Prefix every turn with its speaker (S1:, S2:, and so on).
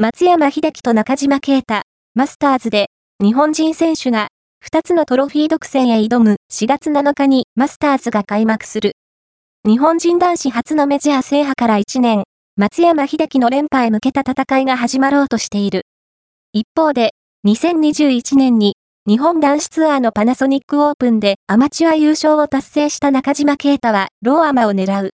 S1: 松山秀樹と中島啓太、マスターズで、日本人選手が、2つのトロフィー独占へ挑む4月7日にマスターズが開幕する。日本人男子初のメジャー制覇から1年、松山秀樹の連覇へ向けた戦いが始まろうとしている。一方で、2021年に日本男子ツアーのパナソニックオープンでアマチュア優勝を達成した中島啓太はローアマを狙う。